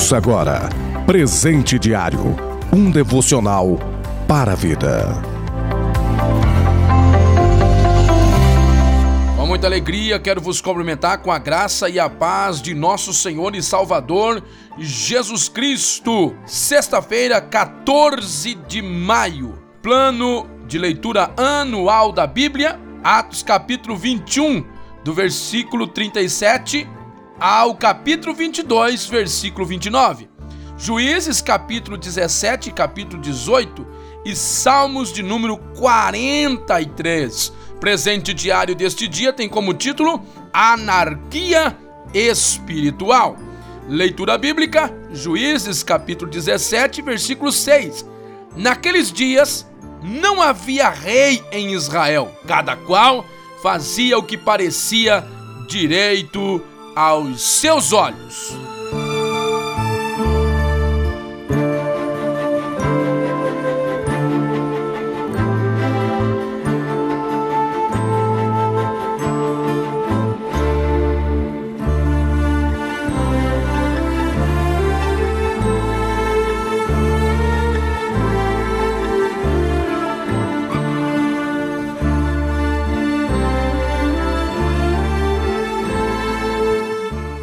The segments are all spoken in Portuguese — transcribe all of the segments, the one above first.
Ouça agora Presente Diário um devocional para a vida. Com muita alegria, quero vos cumprimentar com a graça e a paz de nosso Senhor e Salvador Jesus Cristo. Sexta-feira, 14 de maio. Plano de leitura anual da Bíblia, Atos capítulo 21, do versículo 37 ao capítulo 22, versículo 29. Juízes capítulo 17 e capítulo 18 e Salmos de número 43. Presente diário deste dia tem como título Anarquia Espiritual. Leitura bíblica, Juízes capítulo 17, versículo 6. Naqueles dias não havia rei em Israel, cada qual fazia o que parecia direito aos seus olhos.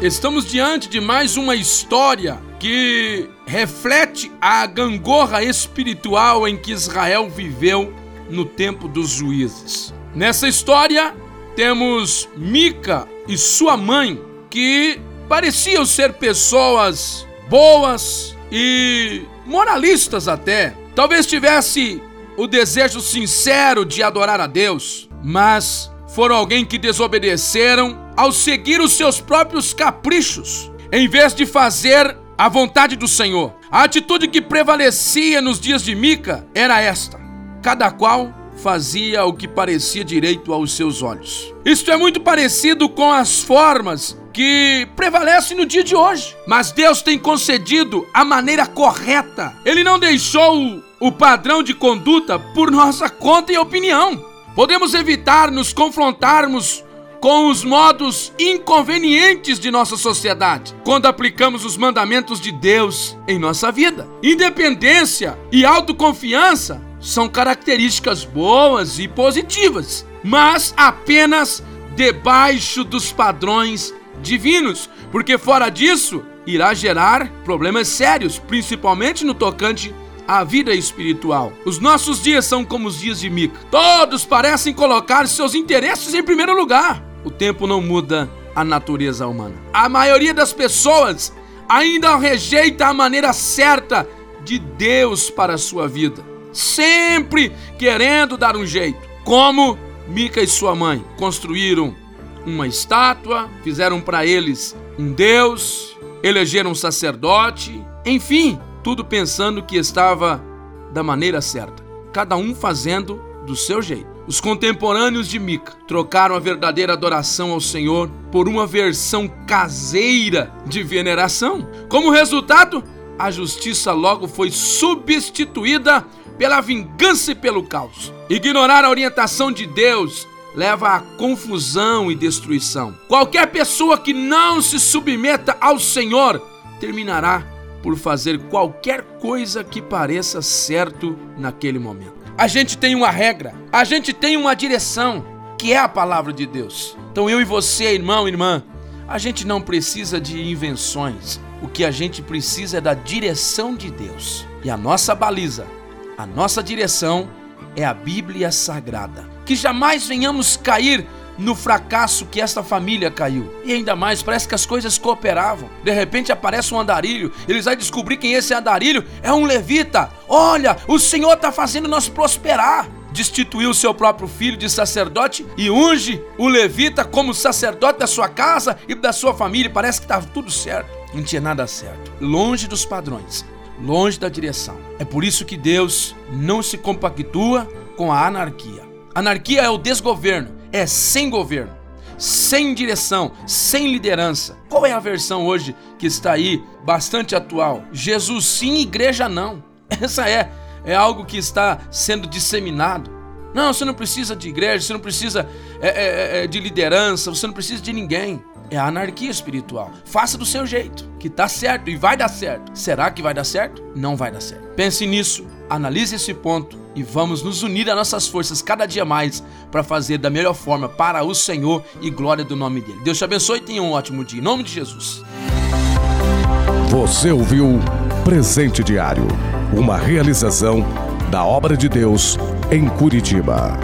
Estamos diante de mais uma história que reflete a gangorra espiritual em que Israel viveu no tempo dos juízes. Nessa história, temos Mica e sua mãe, que pareciam ser pessoas boas e moralistas até. Talvez tivesse o desejo sincero de adorar a Deus, mas foram alguém que desobedeceram ao seguir os seus próprios caprichos, em vez de fazer a vontade do Senhor. A atitude que prevalecia nos dias de Mica era esta: cada qual fazia o que parecia direito aos seus olhos. Isto é muito parecido com as formas que prevalecem no dia de hoje. Mas Deus tem concedido a maneira correta. Ele não deixou o padrão de conduta por nossa conta e opinião. Podemos evitar nos confrontarmos com os modos inconvenientes de nossa sociedade quando aplicamos os mandamentos de Deus em nossa vida. Independência e autoconfiança são características boas e positivas, mas apenas debaixo dos padrões divinos, porque fora disso irá gerar problemas sérios, principalmente no tocante à vida espiritual. Os nossos dias são como os dias de Mica. Todos parecem colocar seus interesses em primeiro lugar. O tempo não muda a natureza humana. A maioria das pessoas ainda rejeita a maneira certa de Deus para a sua vida, sempre querendo dar um jeito. Como Mica e sua mãe construíram uma estátua, fizeram para eles um deus, elegeram um sacerdote, enfim, tudo pensando que estava da maneira certa, cada um fazendo do seu jeito. Os contemporâneos de Mica trocaram a verdadeira adoração ao Senhor por uma versão caseira de veneração. Como resultado, a justiça logo foi substituída pela vingança e pelo caos. Ignorar a orientação de Deus leva à confusão e destruição. Qualquer pessoa que não se submeta ao Senhor terminará por fazer qualquer coisa que pareça certo naquele momento a gente tem uma regra, a gente tem uma direção, que é a palavra de Deus. Então eu e você, irmão irmã, a gente não precisa de invenções. O que a gente precisa é da direção de Deus. E a nossa baliza, a nossa direção é a Bíblia Sagrada. Que jamais venhamos cair no fracasso que esta família caiu. E ainda mais, parece que as coisas cooperavam. De repente aparece um andarilho, eles vão descobrir quem esse andarilho é um levita. Olha, o Senhor está fazendo nós prosperar. Destituiu seu próprio filho de sacerdote e unge o levita como sacerdote da sua casa e da sua família. Parece que estava tudo certo. Não tinha nada certo. Longe dos padrões, longe da direção. É por isso que Deus não se compactua com a anarquia. Anarquia é o desgoverno, é sem governo, sem direção, sem liderança. Qual é a versão hoje que está aí bastante atual? Jesus sim, igreja não. Essa é é algo que está sendo disseminado. Não, você não precisa de igreja, você não precisa é, é, é, de liderança, você não precisa de ninguém. é a anarquia espiritual. Faça do seu jeito, que tá certo e vai dar certo. Será que vai dar certo? Não vai dar certo. Pense nisso, analise esse ponto e vamos nos unir a nossas forças cada dia mais para fazer da melhor forma para o Senhor e glória do nome dele. Deus te abençoe e tenha um ótimo dia. Em nome de Jesus. Você ouviu Presente Diário, uma realização da obra de Deus em Curitiba.